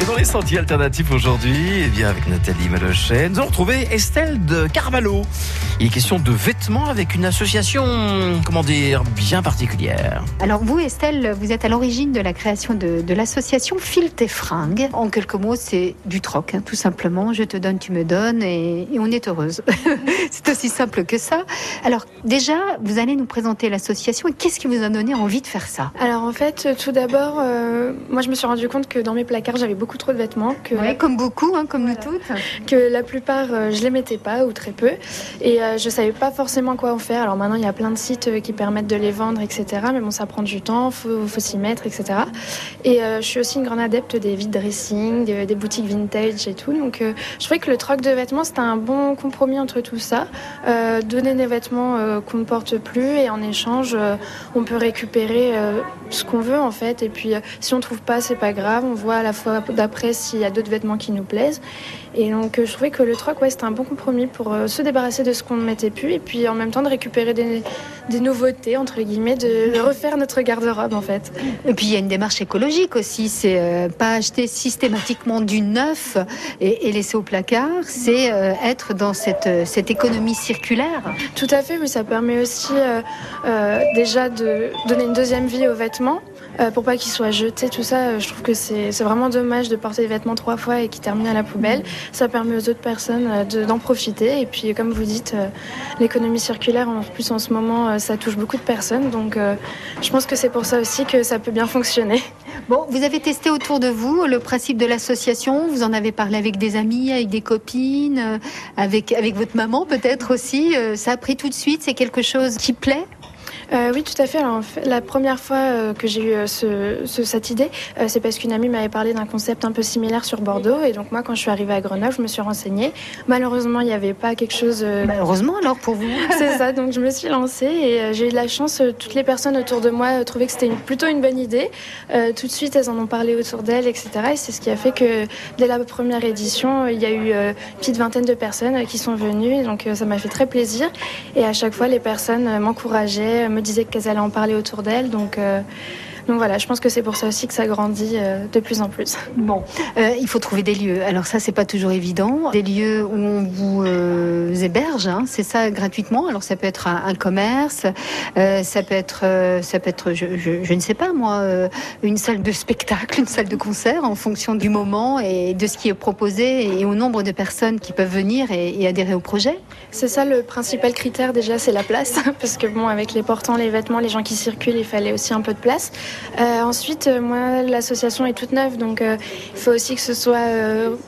Et dans les sentiers alternatifs aujourd'hui, eh bien avec Nathalie Malochet, nous allons retrouver Estelle de Carvalho. Il est question de vêtements avec une association, comment dire, bien particulière. Alors vous, Estelle, vous êtes à l'origine de la création de, de l'association File tes fringues. En quelques mots, c'est du troc, hein, tout simplement. Je te donne, tu me donnes, et, et on est heureuse. c'est aussi simple que ça. Alors déjà, vous allez nous présenter l'association. Qu'est-ce qui vous a donné envie de faire ça? Alors en fait, tout d'abord, euh, moi je me suis rendu compte que dans mes placards, j'avais beaucoup trop de vêtements. Que, Ouais, comme beaucoup, hein, comme Voilà. nous toutes. que la plupart, euh, je les mettais pas ou très peu. Et euh, je savais pas forcément quoi en faire. Alors maintenant, il y a plein de sites euh, qui permettent de les vendre, etc. Mais bon, ça prend du temps, faut, faut s'y mettre, etc. Et euh, je suis aussi une grande adepte des vide dressing, des, des boutiques vintage et tout. Donc euh, je trouvais que le troc de vêtements, c'était un bon compromis entre tout ça. Euh, donner des vêtements euh, qu'on ne porte plus et en échange, euh, on peut récupérer euh, ce qu'on veut en fait. Et puis euh, si on trouve pas, c'est pas grave. On voit à la fois d'après s'il y a d'autres vêtements qui nous plaisent. Et donc euh, je trouvais que le troc, ouais, c'était un bon compromis pour euh, se débarrasser de ce qu'on ne mettait plus et puis en même temps de récupérer des, des nouveautés entre guillemets, de, de refaire notre garde-robe en fait. Et puis il y a une démarche écologique aussi. C'est euh, pas acheter systématiquement du neuf et, et laisser au placard. C'est euh, être dans cette, cette économie circulaire. Tout à fait, oui, ça permet aussi euh, déjà de donner une deuxième vie aux vêtements. Euh, pour pas qu'ils soient jetés, tout ça, euh, je trouve que c'est vraiment dommage de porter des vêtements trois fois et qui terminent à la poubelle. Ça permet aux autres personnes euh, de- d'en profiter. Et puis, comme vous dites, euh, l'économie circulaire, en plus en ce moment, ça touche beaucoup de personnes. Donc, je pense que c'est pour ça aussi que ça peut bien fonctionner. Bon, vous avez testé autour de vous le principe de l'association. Vous en avez parlé avec des amis, avec des copines, avec, avec votre maman peut-être aussi. Ça a pris tout de suite. C'est quelque chose qui plaît. Euh, oui, tout à fait. Alors, en fait, la première fois euh, que j'ai eu euh, ce, ce- cette idée, c'est parce qu'une amie m'avait parlé d'un concept un peu similaire sur Bordeaux. Et donc, moi, quand je suis arrivée à Grenoble, je me suis renseignée. Malheureusement, il n'y avait pas quelque chose. euh, Bah, heureusement alors pour vous. c'est ça, donc je me suis lancée et j'ai eu de la chance. toutes les personnes autour de moi trouvaient que c'était une- plutôt une bonne idée. Tout de suite, elles en ont parlé autour d'elles, etc. Et c'est ce qui a fait que dès la première édition, il y a eu une petite vingtaine de personnes qui sont venues. Et donc ça m'a fait très plaisir. Et à chaque fois, les personnes m'encourageaient, euh, me disaient qu'elles allaient en parler autour d'elles. Donc, euh, donc voilà, je pense que c'est pour ça aussi que ça grandit euh, de plus en plus. Bon, euh, il faut trouver des lieux. Alors ça, c'est pas toujours évident. Des lieux où on vous euh, héberge, hein, c'est ça gratuitement. Alors ça peut être un, un commerce, euh, ça peut être, ça peut être, je, je- je ne sais pas moi, une salle de spectacle, une salle de concert, en fonction du moment et de ce qui est proposé et au nombre de personnes qui peuvent venir et, et adhérer au projet. C'est ça le principal critère déjà, c'est la place. Parce que bon, avec les portants, les vêtements, les gens qui circulent, il fallait aussi un peu de place. Euh, ensuite, euh, moi, l'association est toute neuve, donc euh, il faut aussi que ce soit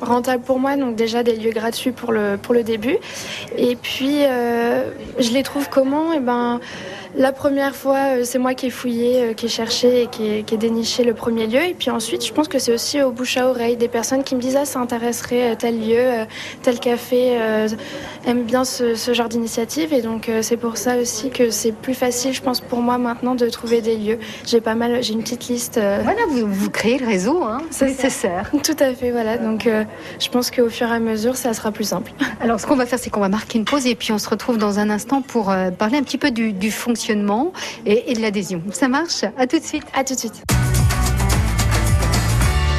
rentable pour moi. Donc déjà des lieux gratuits pour le, pour le début. Et puis, je les trouve comment? Eh ben, la première fois, euh, c'est moi qui ai fouillé, euh, qui ai cherché et qui ai, qui ai déniché le premier lieu. Et puis ensuite, je pense que c'est aussi au bouche à oreille des personnes qui me disent ah ça intéresserait euh, tel lieu, tel café aime bien ce, ce genre d'initiative. Et donc c'est pour ça aussi que c'est plus facile, je pense pour moi maintenant de trouver des lieux. J'ai pas mal, j'ai une petite liste. Voilà, vous, vous créez le réseau, hein, c'est nécessaire. Tout à fait, voilà. Donc je pense qu'au fur et à mesure, ça sera plus simple. Alors, ce qu'on va faire, c'est qu'on va marquer une pause et puis on se retrouve dans un instant pour parler un petit peu du, du fonctionnement et, et de l'adhésion. Ça marche? À tout de suite. À tout de suite.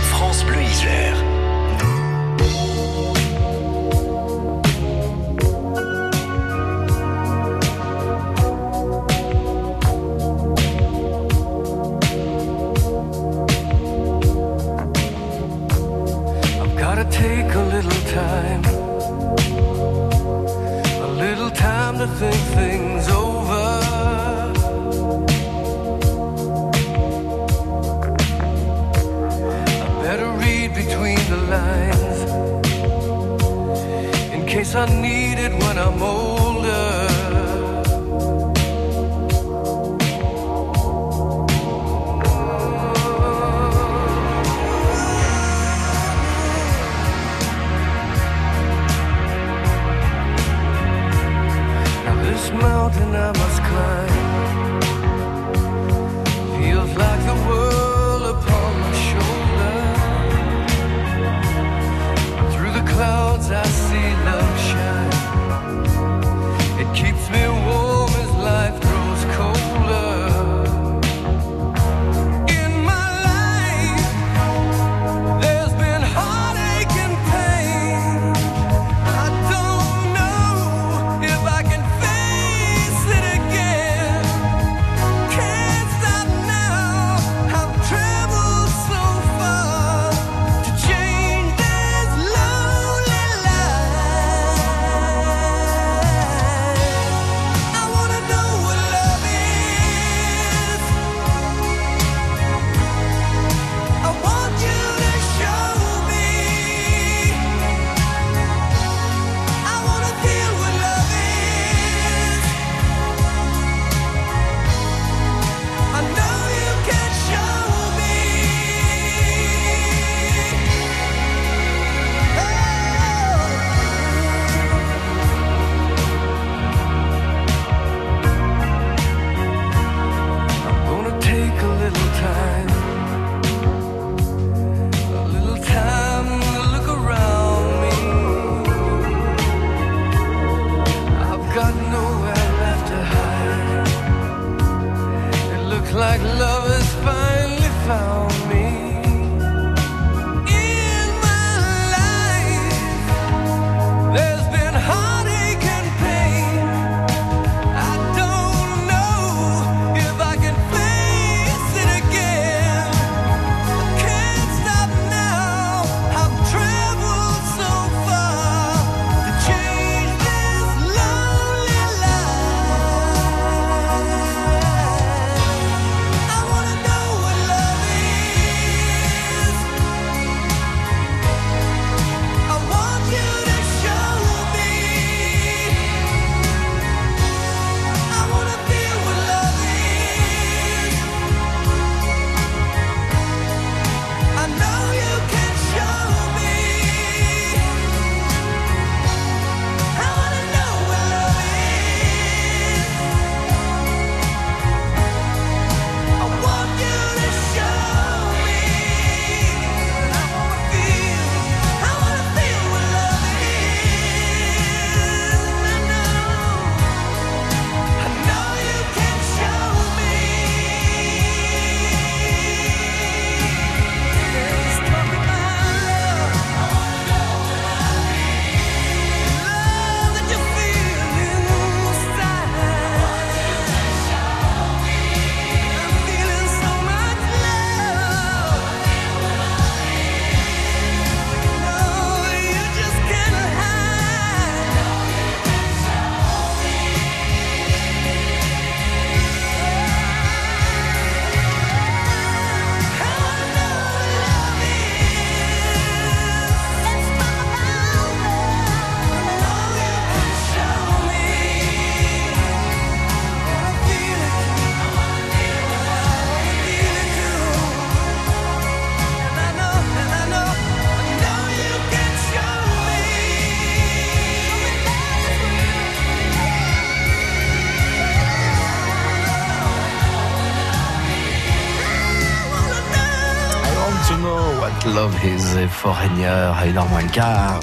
France Bleu Isère. I've gotta take a little time, a little time to think things over. I need it when I'm older. Now this mountain I must climb feels like the Look like love has finally found me. Is et Foreigner à moins le quart.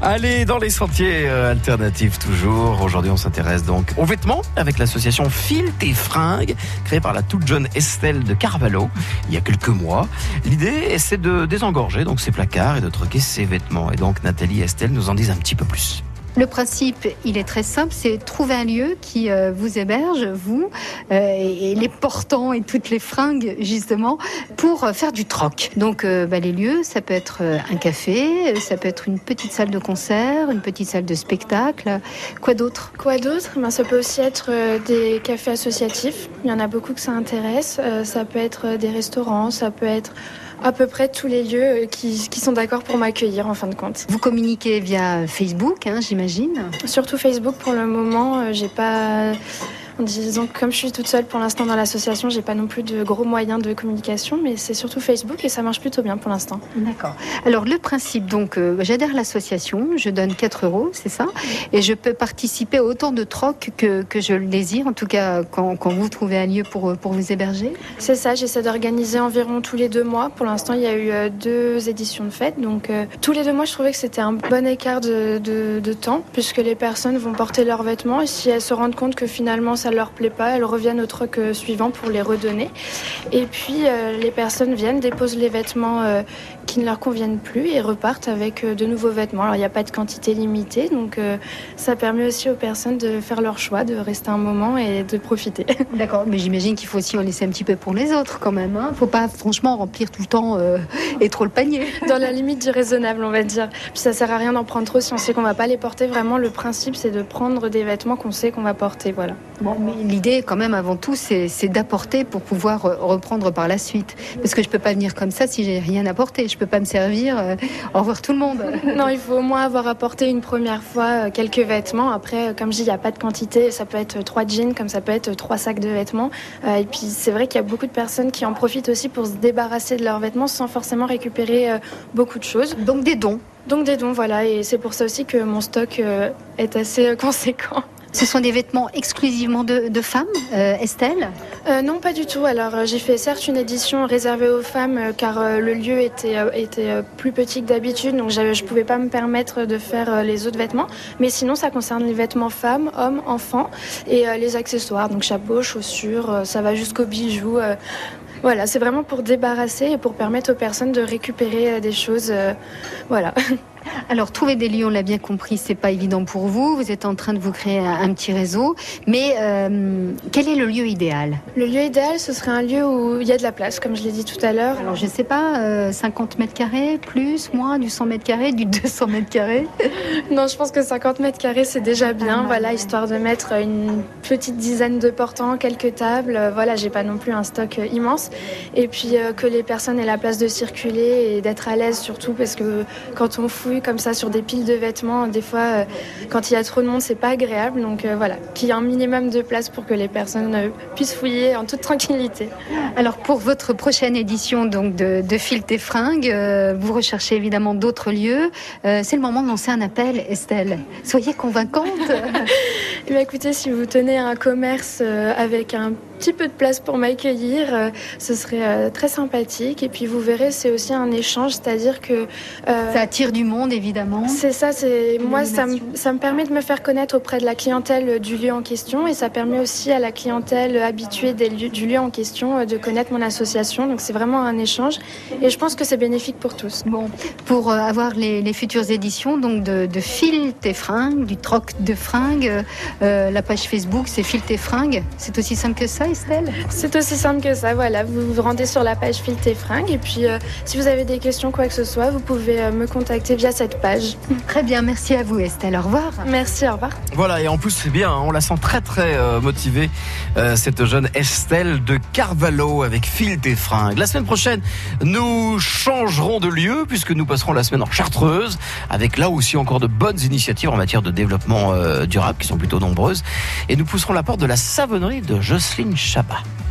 Allez, dans les sentiers euh, alternatifs toujours. Aujourd'hui, on s'intéresse donc aux vêtements avec l'association Fil tes fringues, créée par la toute jeune Estelle de Carvalho il y a quelques mois. L'idée, c'est de désengorger donc ces placards et de troquer ces vêtements. Et donc, Nathalie et Estelle nous en disent un petit peu plus. Le principe, il est très simple, c'est trouver un lieu qui euh, vous héberge, vous, euh, et les portants et toutes les fringues, justement, pour euh, faire du troc. Donc, euh, bah, les lieux, ça peut être euh, un café, ça peut être une petite salle de concert, une petite salle de spectacle. Quoi d'autre? Quoi d'autre? Ben, Ça peut aussi être des cafés associatifs. Il y en a beaucoup que ça intéresse. Ça peut être des restaurants, ça peut être à peu près tous les lieux euh, qui, qui sont d'accord pour m'accueillir en fin de compte. Vous communiquez via Facebook, hein, j'imagine. Surtout Facebook pour le moment, euh, j'ai pas. Disons que comme je suis toute seule pour l'instant dans l'association, j'ai pas non plus de gros moyens de communication, mais c'est surtout Facebook et ça marche plutôt bien pour l'instant. D'accord. Alors le principe, donc, euh, j'adhère à l'association, je donne 4 euros, c'est ça, et je peux participer à autant de troc que, que je le désire, en tout cas quand, quand vous trouvez un lieu pour, pour vous héberger? C'est ça, j'essaie d'organiser environ tous les deux mois. Pour l'instant, il y a eu euh, deux éditions de fête, donc euh, tous les deux mois, je trouvais que c'était un bon écart de, de- de temps, puisque les personnes vont porter leurs vêtements et si elles se rendent compte que finalement ça leur plaît pas, elles reviennent au troc euh, suivant pour les redonner. Et puis euh, les personnes viennent, déposent les vêtements euh, qui ne leur conviennent plus et repartent avec de nouveaux vêtements. Alors il n'y a pas de quantité limitée, donc ça permet aussi aux personnes de faire leur choix, de rester un moment et de profiter. D'accord, mais j'imagine qu'il faut aussi en laisser un petit peu pour les autres quand même. Hein. Faut pas franchement remplir tout le temps euh, et trop le panier. dans la limite du raisonnable, on va dire. Puis ça sert à rien d'en prendre trop si on sait qu'on va pas les porter. Vraiment, le principe, c'est de prendre des vêtements qu'on sait qu'on va porter. Voilà. Bon, mais l'idée quand même avant tout, c'est d'apporter pour pouvoir euh, reprendre par la suite. Parce que je peux pas venir comme ça si j'ai rien apporté. Je peux pas me servir. euh, au revoir tout le monde. Non, il faut au moins avoir apporté une première fois euh, quelques vêtements. Après, comme je dis, il n'y a pas de quantité. Ça peut être trois jeans, comme ça peut être trois sacs de vêtements. Euh, et puis, c'est vrai qu'il y a beaucoup de personnes qui en profitent aussi pour se débarrasser de leurs vêtements sans forcément récupérer euh, beaucoup de choses. Donc des dons. Donc des dons, voilà. Et c'est pour ça aussi que mon stock est assez conséquent. Ce sont des vêtements exclusivement de, femmes, euh, Estelle Euh, non, pas du tout. Alors, euh, j'ai fait certes une édition réservée aux femmes, car le lieu était, plus petit que d'habitude, donc je ne pouvais pas me permettre de faire les autres vêtements. Mais sinon, ça concerne les vêtements femmes, hommes, enfants, et les accessoires, donc chapeau, chaussures, ça va jusqu'aux bijoux. voilà, c'est vraiment pour débarrasser et pour permettre aux personnes de récupérer des choses. voilà. Alors, trouver des lieux, on l'a bien compris, c'est pas évident pour vous. Vous êtes en train de vous créer un, un petit réseau. Mais euh, quel est le lieu idéal? Le lieu idéal, ce serait un lieu où il y a de la place, comme je l'ai dit tout à l'heure. Alors, je sais pas, euh, 50 mètres carrés, plus, moins, du 100 mètres carrés, du 200 mètres carrés? Non, je pense que 50 mètres carrés, c'est déjà bien. Ah, voilà, ouais. histoire de mettre une petite dizaine de portants, quelques tables. Euh, Voilà, j'ai pas non plus un stock euh, immense. Et puis euh, que les personnes aient la place de circuler et d'être à l'aise surtout, parce que quand on fouille comme ça sur des piles de vêtements, des fois, euh, quand il y a trop de monde, c'est pas agréable. Donc euh, voilà, qu'il y ait un minimum de place pour que les personnes euh, puissent fouiller en toute tranquillité. Alors, pour votre prochaine édition donc de, de tes fringues, vous recherchez évidemment d'autres lieux. C'est le moment de lancer un appel, Estelle. Soyez convaincante. Eh bien, écoutez, si vous tenez un commerce avec un petit peu de place pour m'accueillir, euh, ce serait euh, très sympathique. Et puis vous verrez, c'est aussi un échange, c'est-à-dire que euh, Ça attire du monde, évidemment. c'est ça, c'est moi ça me, ça me permet de me faire connaître auprès de la clientèle du lieu en question et ça permet aussi à la clientèle habituée des lieux, du lieu en question de connaître mon association. Donc c'est vraiment un échange et je pense que c'est bénéfique pour tous. Bon, pour avoir les, les futures éditions donc de, de Fil tes fringues, du troc de fringues, euh, la page Facebook c'est Fil tes fringues. C'est aussi simple que ça, Estelle C'est aussi simple que ça, voilà. Vous vous rendez sur la page Fil tes fringues et puis euh, si vous avez des questions, quoi que ce soit, vous pouvez euh, me contacter via cette page. Très bien, merci à vous, Estelle. Au revoir. Merci, au revoir. Voilà, et en plus, c'est bien, hein, on la sent très très euh, motivée, euh, cette jeune Estelle de Carvalho avec Fil des fringues. La semaine prochaine, nous changerons de lieu puisque nous passerons la semaine en Chartreuse avec là aussi encore de bonnes initiatives en matière de développement euh, durable qui sont plutôt nombreuses. Et nous pousserons la porte de la savonnerie de Jocelyne Chabat.